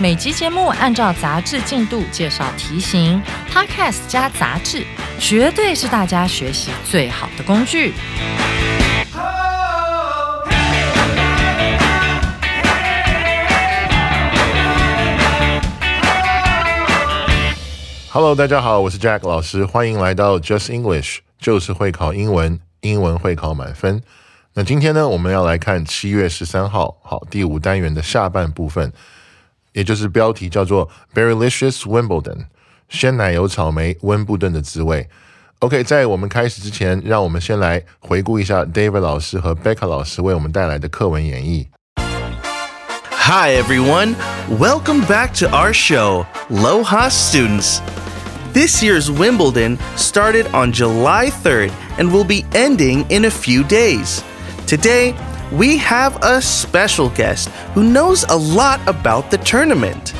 每集节目按照杂志进度介绍题型，Podcast 加杂志，绝对是大家学习最好的工具。Hello，大家好，我是 Jack 老师，欢迎来到 Just English，就是会考英文，英文会考满分。那今天呢，我们要来看七月十三号，好第五单元的下半部分，也就是标题叫做 Berrylicious Wimbledon，鲜奶油草莓温布顿的滋味。OK，在我们开始之前，让我们先来回顾一下 David 老师和 Becca 老师为我们带来的课文演绎。Hi, everyone. Welcome back to our show, Loha Students. This year's Wimbledon started on July 3rd and will be ending in a few days. Today, we have a special guest who knows a lot about the tournament.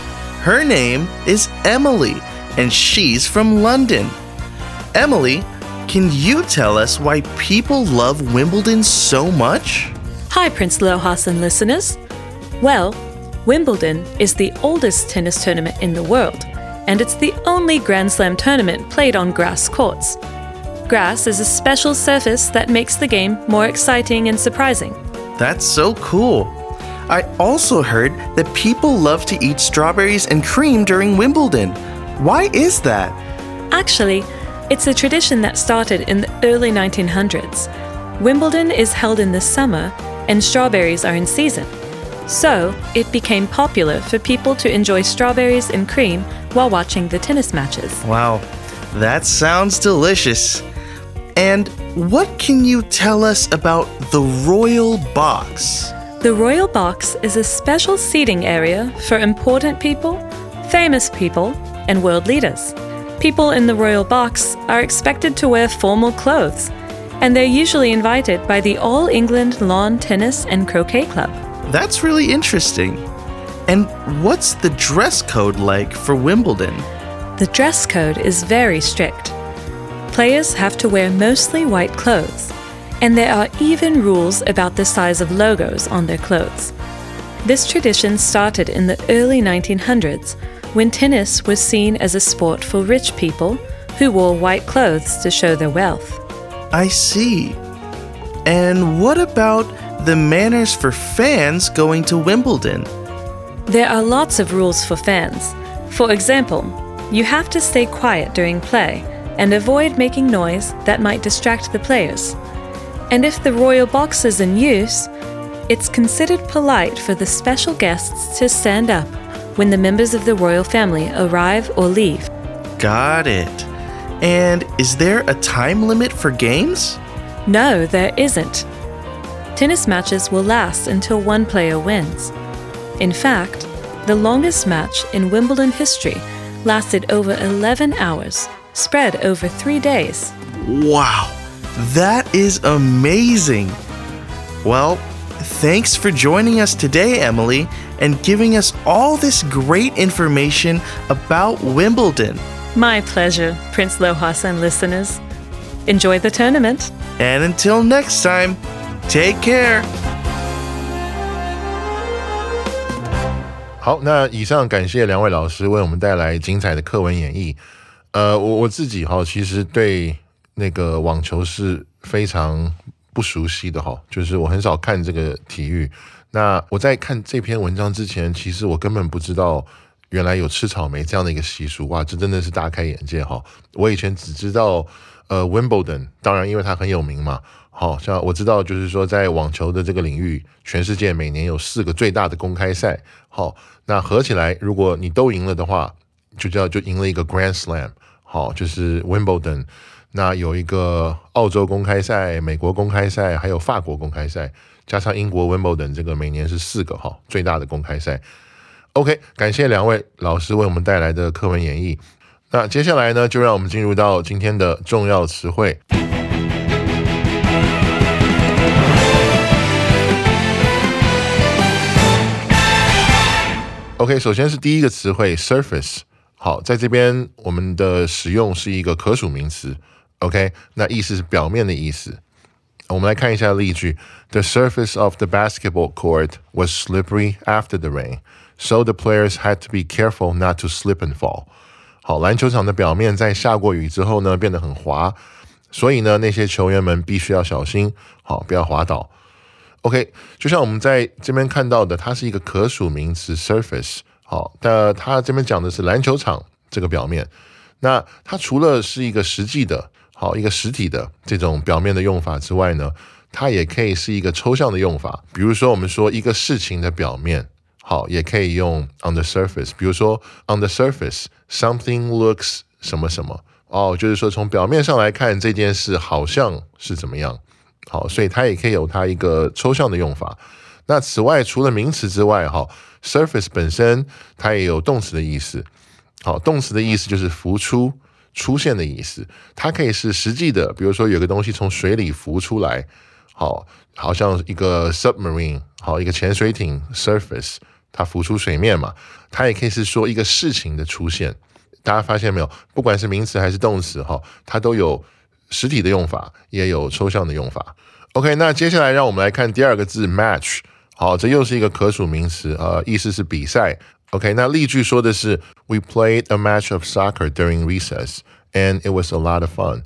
Her name is Emily, and she's from London. Emily, can you tell us why people love Wimbledon so much? Hi, Prince Lohas and listeners. Well, Wimbledon is the oldest tennis tournament in the world, and it's the only Grand Slam tournament played on grass courts. Grass is a special surface that makes the game more exciting and surprising. That's so cool. I also heard that people love to eat strawberries and cream during Wimbledon. Why is that? Actually, it's a tradition that started in the early 1900s. Wimbledon is held in the summer, and strawberries are in season. So, it became popular for people to enjoy strawberries and cream while watching the tennis matches. Wow, that sounds delicious. And what can you tell us about the Royal Box? The Royal Box is a special seating area for important people, famous people, and world leaders. People in the Royal Box are expected to wear formal clothes, and they're usually invited by the All England Lawn Tennis and Croquet Club. That's really interesting. And what's the dress code like for Wimbledon? The dress code is very strict. Players have to wear mostly white clothes, and there are even rules about the size of logos on their clothes. This tradition started in the early 1900s when tennis was seen as a sport for rich people who wore white clothes to show their wealth. I see. And what about the manners for fans going to Wimbledon? There are lots of rules for fans. For example, you have to stay quiet during play and avoid making noise that might distract the players. And if the royal box is in use, it's considered polite for the special guests to stand up when the members of the royal family arrive or leave. Got it. And is there a time limit for games? No, there isn't. Tennis matches will last until one player wins. In fact, the longest match in Wimbledon history lasted over 11 hours, spread over three days. Wow, that is amazing. Well, thanks for joining us today, Emily, and giving us all this great information about Wimbledon. My pleasure, Prince Lohas and listeners. Enjoy the tournament. And until next time, take care. 好，那以上感谢两位老师为我们带来精彩的课文演绎。 呃，我我自己哈，其实对那个网球是非常不熟悉的哈，就是我很少看这个体育。那我在看这篇文章之前，其实我根本不知道原来有吃草莓这样的一个习俗哇，这真的是大开眼界哈。我以前只知道呃，Wimbledon，当然因为它很有名嘛。好像我知道，就是说在网球的这个领域，全世界每年有四个最大的公开赛。好，那合起来，如果你都赢了的话，就叫就赢了一个 Grand Slam。好，就是 Wimbledon。那有一个澳洲公开赛、美国公开赛，还有法国公开赛，加上英国 Wimbledon，这个每年是四个哈最大的公开赛。OK，感谢两位老师为我们带来的课文演绎。那接下来呢，就让我们进入到今天的重要词汇。OK，首先是第一个词汇 surface。好，在这边我们的使用是一个可数名词。OK，那意思是表面的意思。我们来看一下例句：The surface of the basketball court was slippery after the rain, so the players had to be careful not to slip and fall. 好，篮球场的表面在下过雨之后呢，变得很滑，所以呢，那些球员们必须要小心，好，不要滑倒。OK，就像我们在这边看到的，它是一个可数名词 surface。好，那它这边讲的是篮球场这个表面。那它除了是一个实际的，好一个实体的这种表面的用法之外呢，它也可以是一个抽象的用法。比如说，我们说一个事情的表面，好，也可以用 on the surface。比如说，on the surface something looks 什么什么，哦，就是说从表面上来看这件事好像是怎么样。好，所以它也可以有它一个抽象的用法。那此外，除了名词之外，哈，surface 本身它也有动词的意思。好，动词的意思就是浮出、出现的意思。它可以是实际的，比如说有个东西从水里浮出来，好，好像一个 submarine，好，一个潜水艇 surface，它浮出水面嘛。它也可以是说一个事情的出现。大家发现没有？不管是名词还是动词，哈，它都有。实体的用法也有抽象的用法。OK，那接下来让我们来看第二个字 match。好，这又是一个可数名词，呃，意思是比赛。OK，那例句说的是 We played a match of soccer during recess, and it was a lot of fun。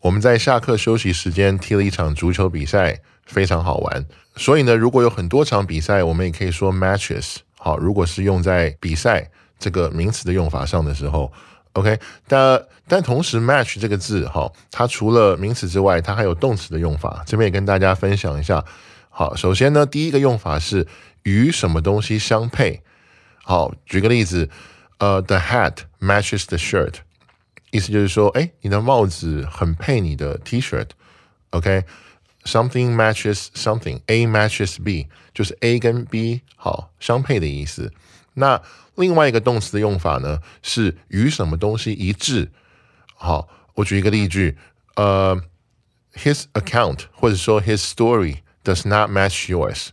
我们在下课休息时间踢了一场足球比赛，非常好玩。所以呢，如果有很多场比赛，我们也可以说 matches。好，如果是用在比赛这个名词的用法上的时候。OK，但但同时，match 这个字，哈，它除了名词之外，它还有动词的用法。这边也跟大家分享一下。好，首先呢，第一个用法是与什么东西相配。好，举个例子，呃，the hat matches the shirt，意思就是说，哎，你的帽子很配你的 T-shirt。OK，something matches something，A matches B，就是 A 跟 B 好相配的意思。那另外一个动词的用法呢，是与什么东西一致。好，我举一个例句，呃，His account 或者说 His story does not match yours，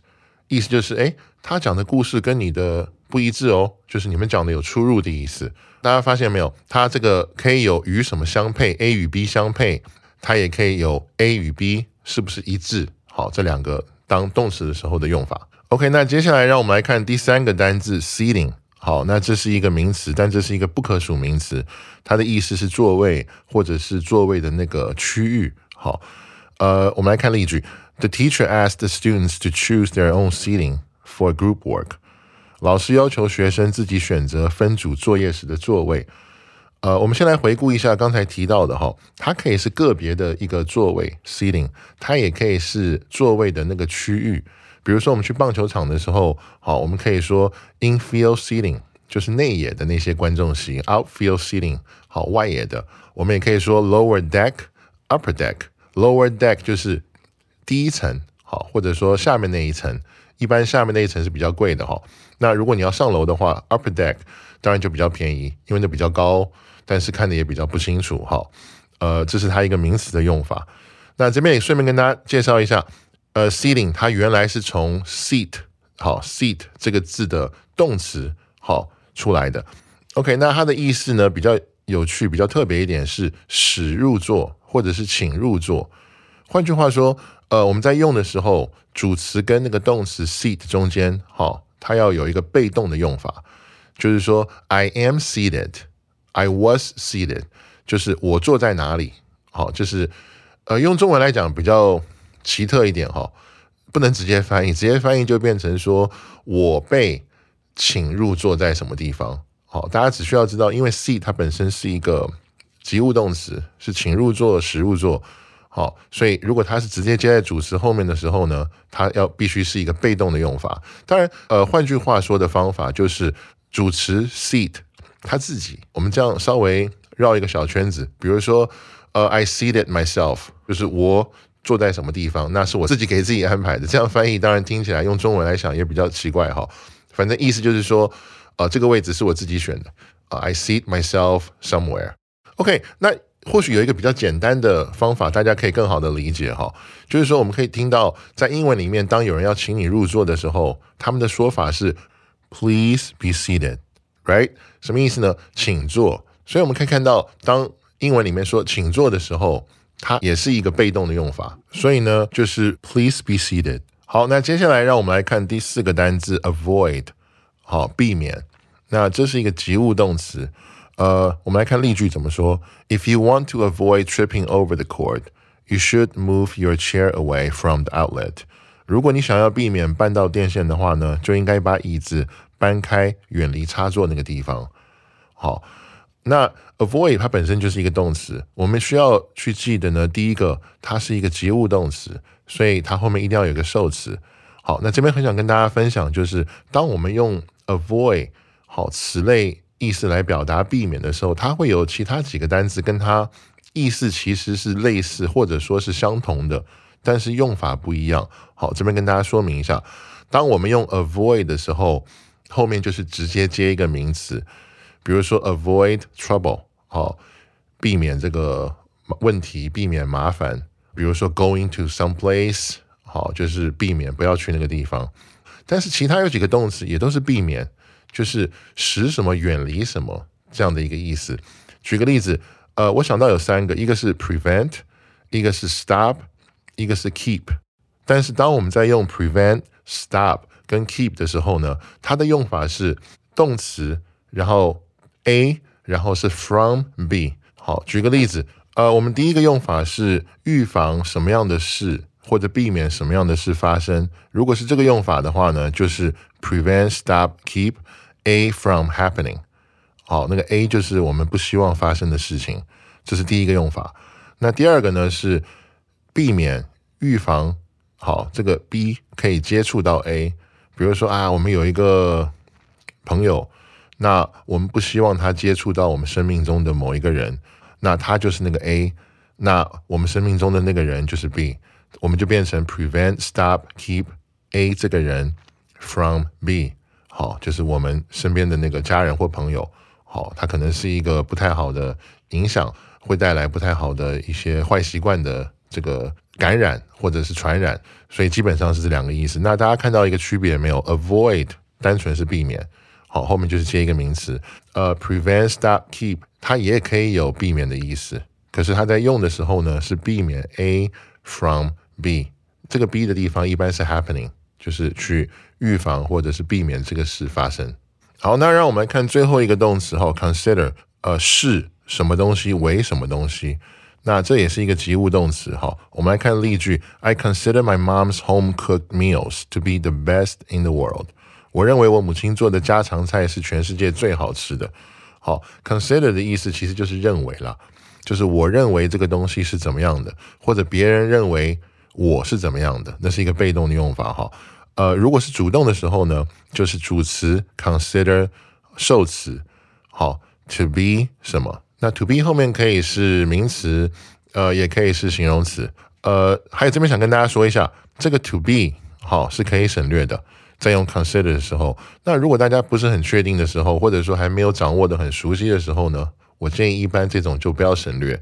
意思就是，哎，他讲的故事跟你的不一致哦，就是你们讲的有出入的意思。大家发现没有？它这个可以有与什么相配，A 与 B 相配，它也可以有 A 与 B 是不是一致。好，这两个当动词的时候的用法。OK，那接下来让我们来看第三个单字 seating。好，那这是一个名词，但这是一个不可数名词，它的意思是座位或者是座位的那个区域。好，呃，我们来看例句 ：The teacher asked the students to choose their own seating for group work。老师要求学生自己选择分组作业时的座位。呃，我们先来回顾一下刚才提到的哈，它可以是个别的一个座位 seating，它也可以是座位的那个区域。比如说，我们去棒球场的时候，好，我们可以说 infield seating，就是内野的那些观众席；outfield seating，好，外野的。我们也可以说 lower deck，upper deck。lower deck 就是 第一层，好，或者说下面那一层。一般下面那一层是比较贵的哈。那如果你要上楼的话，upper deck 当然就比较便宜，因为那比较高，但是看的也比较不清楚哈。呃，这是它一个名词的用法。那这边也顺便跟大家介绍一下。呃，seating 它原来是从 seat 好 seat 这个字的动词好出来的。OK，那它的意思呢比较有趣，比较特别一点是使入座或者是请入座。换句话说，呃，我们在用的时候，主词跟那个动词 seat 中间好，它要有一个被动的用法，就是说 I am seated，I was seated，就是我坐在哪里。好，就是呃，用中文来讲比较。奇特一点哈，不能直接翻译，直接翻译就变成说我被请入座在什么地方。好，大家只需要知道，因为 seat 它本身是一个及物动词，是请入座、使入座。好，所以如果它是直接接在主词后面的时候呢，它要必须是一个被动的用法。当然，呃，换句话说的方法就是主词 seat 它自己。我们这样稍微绕一个小圈子，比如说，呃，I seat myself，就是我。坐在什么地方？那是我自己给自己安排的。这样翻译当然听起来用中文来想也比较奇怪哈。反正意思就是说，呃，这个位置是我自己选的啊，I seat myself somewhere。OK，那或许有一个比较简单的方法，大家可以更好的理解哈，就是说我们可以听到在英文里面，当有人要请你入座的时候，他们的说法是 Please be seated，right？什么意思呢？请坐。所以我们可以看到，当英文里面说请坐的时候，它也是一个被动的用法。所以呢，就是 Please be seated。好，那接下来让我们来看第四个单字 avoid，好，避免。那这是一个及物动词。呃，我们来看例句怎么说。If you want to avoid tripping over the cord, you should move your chair away from the outlet。如果你想要避免绊到电线的话呢，就应该把椅子搬开，远离插座那个地方。好，那 avoid 它本身就是一个动词，我们需要去记得呢。第一个，它是一个及物动词，所以它后面一定要有个受词。好，那这边很想跟大家分享，就是当我们用 avoid 好此类意思来表达避免的时候，它会有其他几个单词跟它意思其实是类似或者说是相同的，但是用法不一样。好，这边跟大家说明一下，当我们用 avoid 的时候，后面就是直接接一个名词，比如说 avoid trouble，好，避免这个问题，避免麻烦。比如说 going to some place，好，就是避免不要去那个地方。但是其他有几个动词也都是避免。就是使什么远离什么这样的一个意思。举个例子，呃，我想到有三个，一个是 prevent，一个是 stop，一个是 keep。但是当我们在用 prevent、stop 跟 keep 的时候呢，它的用法是动词，然后 A，然后是 from B。好，举个例子，呃，我们第一个用法是预防什么样的事，或者避免什么样的事发生。如果是这个用法的话呢，就是 prevent、stop、keep。A from happening，好，那个 A 就是我们不希望发生的事情，这是第一个用法。那第二个呢是避免、预防，好，这个 B 可以接触到 A，比如说啊，我们有一个朋友，那我们不希望他接触到我们生命中的某一个人，那他就是那个 A，那我们生命中的那个人就是 B，我们就变成 prevent、stop、keep A 这个人 from B。好，就是我们身边的那个家人或朋友，好，他可能是一个不太好的影响，会带来不太好的一些坏习惯的这个感染或者是传染，所以基本上是这两个意思。那大家看到一个区别没有？Avoid 单纯是避免，好，后面就是接一个名词，呃，prevent、stop、keep，它也可以有避免的意思，可是它在用的时候呢，是避免 A from B，这个 B 的地方一般是 happening。就是去预防或者是避免这个事发生。好，那让我们来看最后一个动词哈，consider，呃，视什么东西为什么东西。那这也是一个及物动词哈。我们来看例句：I consider my mom's home cooked meals to be the best in the world。我认为我母亲做的家常菜是全世界最好吃的。好，consider 的意思其实就是认为啦，就是我认为这个东西是怎么样的，或者别人认为我是怎么样的，那是一个被动的用法哈。呃，如果是主动的时候呢，就是主词 consider 受词，好，to be 什么？那 to be 后面可以是名词，呃，也可以是形容词。呃，还有这边想跟大家说一下，这个 to be 好是可以省略的，在用 consider 的时候。那如果大家不是很确定的时候，或者说还没有掌握的很熟悉的时候呢，我建议一般这种就不要省略。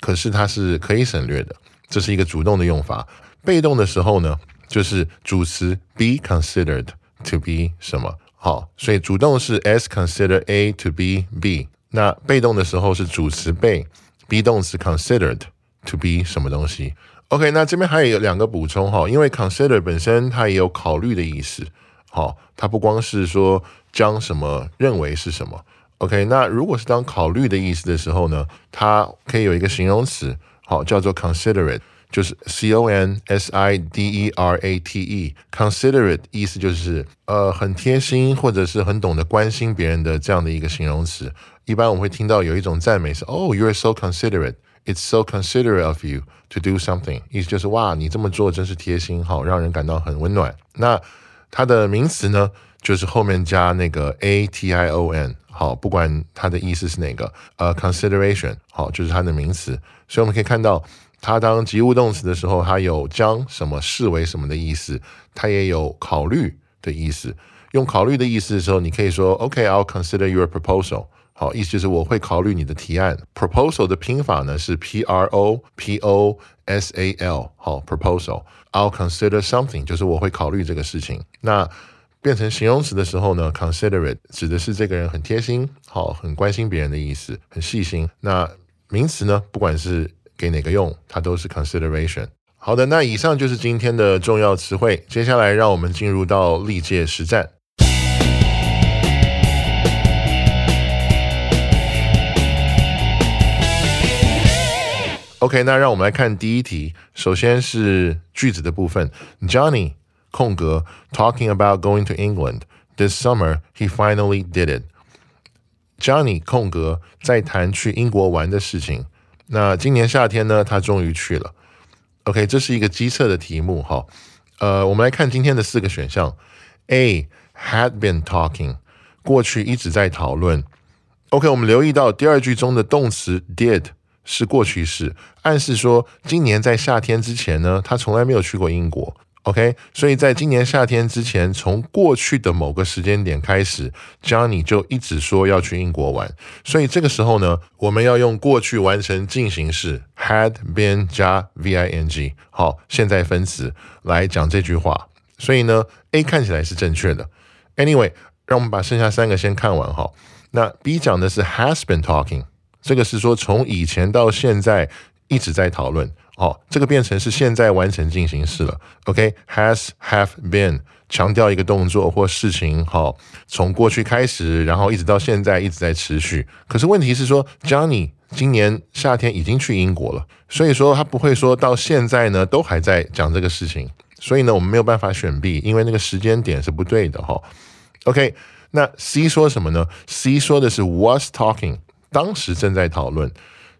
可是它是可以省略的，这是一个主动的用法。被动的时候呢？就是主词 be considered to be 什么好，所以主动是 s consider A to be B，那被动的时候是主词被，be 动词 considered to be 什么东西。OK，那这边还有两个补充哈，因为 consider 本身它也有考虑的意思，好，它不光是说将什么认为是什么。OK，那如果是当考虑的意思的时候呢，它可以有一个形容词，好，叫做 considerate。就是 c o n s i d e r a t e，considerate 意思就是呃很贴心或者是很懂得关心别人的这样的一个形容词。一般我们会听到有一种赞美是哦，you are so considerate，it's so considerate of you to do something，意思就是哇，你这么做真是贴心，好让人感到很温暖。那它的名词呢，就是后面加那个 a t i o n，好，不管它的意思是哪个，呃，consideration，好，就是它的名词。所以我们可以看到。它当及物动词的时候，它有将什么视为什么的意思，它也有考虑的意思。用考虑的意思的时候，你可以说 OK，I'll consider your proposal。好，意思就是我会考虑你的提案。Proposal 的拼法呢是 P R O P O S A L。好，proposal。I'll consider something，就是我会考虑这个事情。那变成形容词的时候呢，considerate 指的是这个人很贴心，好，很关心别人的意思，很细心。那名词呢，不管是给哪个用，它都是 consideration。好的，那以上就是今天的重要词汇。接下来，让我们进入到历届实战。OK，那让我们来看第一题。首先是句子的部分，Johnny 空格 talking about going to England this summer. He finally did it. Johnny 空格在谈去英国玩的事情。 那今年夏天呢，他终于去了。OK，这是一个机测的题目哈。呃，我们来看今天的四个选项。A had been talking，过去一直在讨论。OK，我们留意到第二句中的动词 did。是过去式，暗示说今年在夏天之前呢，他从来没有去过英国。OK，所以在今年夏天之前，从过去的某个时间点开始，Johnny 就一直说要去英国玩。所以这个时候呢，我们要用过去完成进行式 had been 加 V-I-N-G，好，现在分词来讲这句话。所以呢，A 看起来是正确的。Anyway，让我们把剩下三个先看完哈。那 B 讲的是 has been talking。这个是说从以前到现在一直在讨论，哦，这个变成是现在完成进行式了。OK，has have been 强调一个动作或事情，好，从过去开始，然后一直到现在一直在持续。可是问题是说，Johnny 今年夏天已经去英国了，所以说他不会说到现在呢都还在讲这个事情。所以呢，我们没有办法选 B，因为那个时间点是不对的，哈。OK，那 C 说什么呢？C 说的是 was talking。当时正在讨论，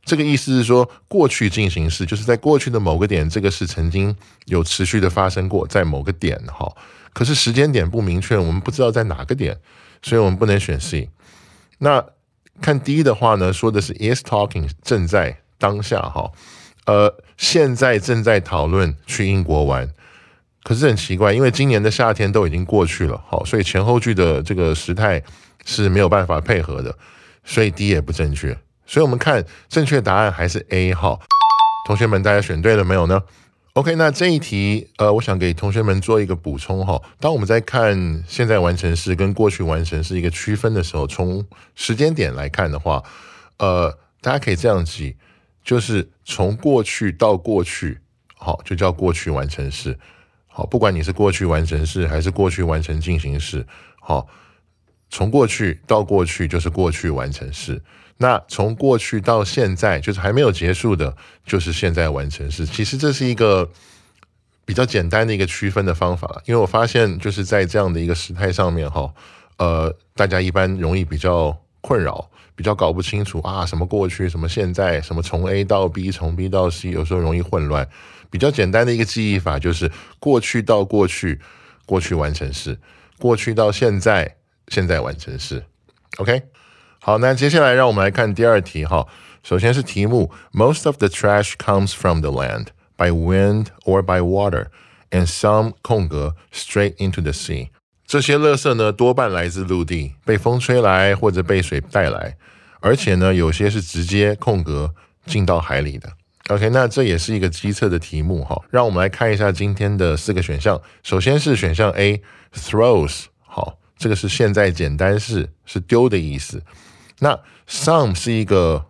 这个意思是说，过去进行式就是在过去的某个点，这个是曾经有持续的发生过，在某个点哈。可是时间点不明确，我们不知道在哪个点，所以我们不能选 C。那看 D 的话呢，说的是 is talking 正在当下哈，呃，现在正在讨论去英国玩。可是很奇怪，因为今年的夏天都已经过去了，好，所以前后句的这个时态是没有办法配合的。所以 D 也不正确，所以我们看正确答案还是 A 号。同学们，大家选对了没有呢？OK，那这一题，呃，我想给同学们做一个补充哈。当我们在看现在完成式跟过去完成式一个区分的时候，从时间点来看的话，呃，大家可以这样记，就是从过去到过去，好，就叫过去完成式。好，不管你是过去完成式还是过去完成进行式，好。从过去到过去就是过去完成式，那从过去到现在就是还没有结束的，就是现在完成式。其实这是一个比较简单的一个区分的方法，因为我发现就是在这样的一个时态上面哈，呃，大家一般容易比较困扰，比较搞不清楚啊，什么过去，什么现在，什么从 A 到 B，从 B 到 C，有时候容易混乱。比较简单的一个记忆法就是过去到过去，过去完成式，过去到现在。现在完成式，OK，好，那接下来让我们来看第二题哈。首先是题目：Most of the trash comes from the land by wind or by water, and some 空格 straight into the sea。这些垃圾呢，多半来自陆地，被风吹来或者被水带来，而且呢，有些是直接空格进到海里的。OK，那这也是一个机测的题目哈。让我们来看一下今天的四个选项。首先是选项 A，throws，好。这个是现在简单式，是丢的意思。那 some 是一个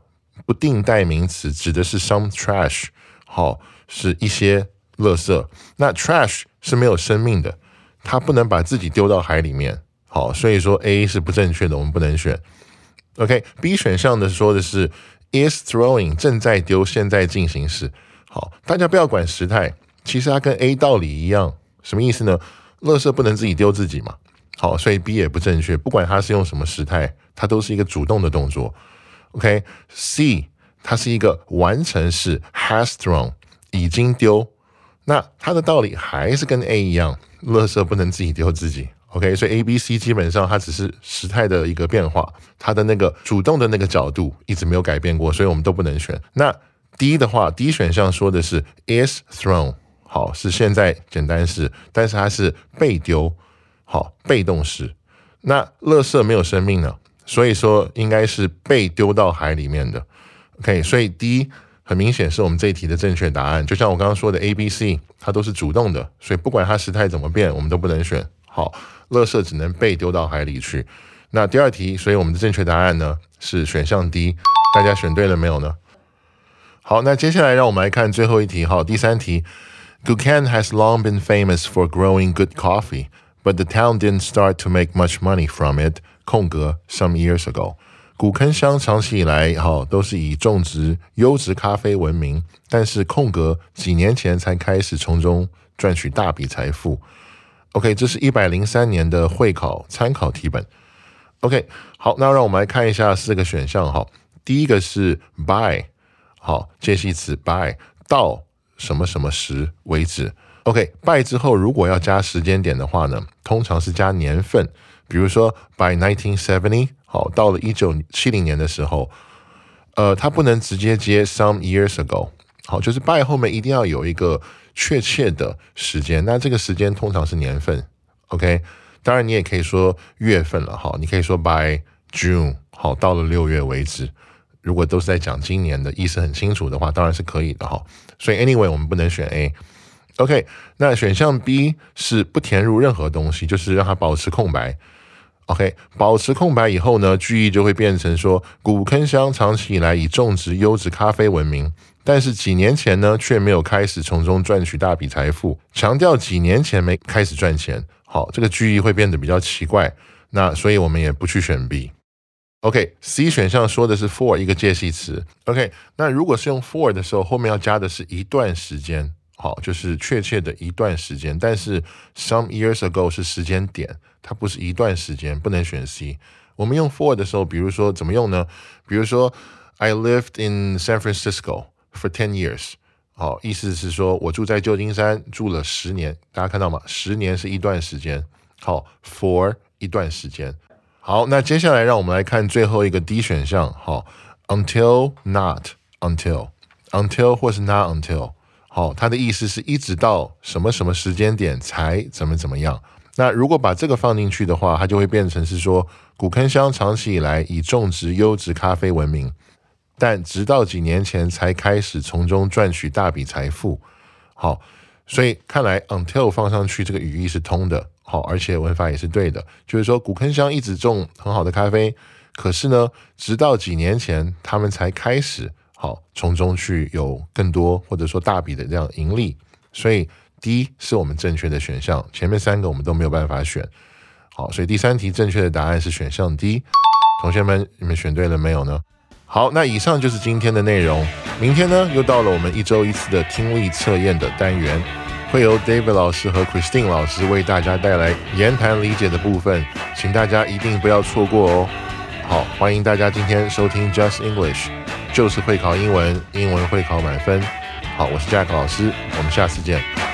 不定代名词，指的是 some trash，好，是一些垃圾。那 trash 是没有生命的，它不能把自己丢到海里面，好，所以说 A 是不正确的，我们不能选。OK，B 选项的说的是 is throwing 正在丢，现在进行时。好，大家不要管时态，其实它跟 A 道理一样，什么意思呢？垃圾不能自己丢自己嘛。好，所以 B 也不正确。不管它是用什么时态，它都是一个主动的动作。OK，C 它是一个完成式，has thrown 已经丢。那它的道理还是跟 A 一样，垃圾不能自己丢自己。OK，所以 A、B、C 基本上它只是时态的一个变化，它的那个主动的那个角度一直没有改变过，所以我们都不能选。那 D 的话，D 选项说的是 is thrown，好是现在简单式，但是它是被丢。好，被动式。那垃圾没有生命呢，所以说应该是被丢到海里面的。OK，所以 D 很明显是我们这一题的正确答案。就像我刚刚说的 A、B、C，它都是主动的，所以不管它时态怎么变，我们都不能选。好，垃圾只能被丢到海里去。那第二题，所以我们的正确答案呢是选项 D。大家选对了没有呢？好，那接下来让我们来看最后一题。好，第三题，Gukan has long been famous for growing good coffee, but the town didn't start to make much money from it. 空格 some years ago，古坑乡长期以来哈都是以种植优质咖啡闻名，但是空格几年前才开始从中赚取大笔财富。OK，这是一百零三年的会考参考题本。OK，好，那让我们来看一下四个选项哈。第一个是 by，好，介系词 by 到什么什么时为止。OK，by 之后如果要加时间点的话呢，通常是加年份，比如说 by nineteen seventy，好，到了一九七零年的时候，呃，它不能直接接 some years ago，好，就是 by 后面一定要有一个确切的时间，那这个时间通常是年份。OK，当然你也可以说月份了，哈，你可以说 by June，好，到了六月为止。如果都是在讲今年的意思很清楚的话，当然是可以的哈。所以 anyway 我们不能选 A。OK，那选项 B 是不填入任何东西，就是让它保持空白。OK，保持空白以后呢，句意就会变成说，古坑乡长期以来以种植优质咖啡闻名，但是几年前呢却没有开始从中赚取大笔财富。强调几年前没开始赚钱，好，这个句意会变得比较奇怪。那所以我们也不去选 B。OK，C 选项说的是 for 一个介系词。OK，那如果是用 for 的时候，后面要加的是一段时间，好，就是确切的一段时间。但是 some years ago 是时间点，它不是一段时间，不能选 C。我们用 for 的时候，比如说怎么用呢？比如说 I lived in San Francisco for ten years，好，意思是说我住在旧金山住了十年。大家看到吗？十年是一段时间，好，for 一段时间。好，那接下来让我们来看最后一个 D 选项。好，until not until until 或是 not until。好，它的意思是一直到什么什么时间点才怎么怎么样。那如果把这个放进去的话，它就会变成是说，古坑乡长期以来以种植优质咖啡闻名，但直到几年前才开始从中赚取大笔财富。好，所以看来 until 放上去这个语义是通的。好，而且文法也是对的，就是说古坑乡一直种很好的咖啡，可是呢，直到几年前他们才开始好从中去有更多或者说大笔的这样盈利，所以 D 是我们正确的选项，前面三个我们都没有办法选。好，所以第三题正确的答案是选项 D。同学们，你们选对了没有呢？好，那以上就是今天的内容，明天呢又到了我们一周一次的听力测验的单元。会由 David 老师和 Christine 老师为大家带来言谈理解的部分，请大家一定不要错过哦。好，欢迎大家今天收听 Just English，就是会考英文，英文会考满分。好，我是 Jack 老师，我们下次见。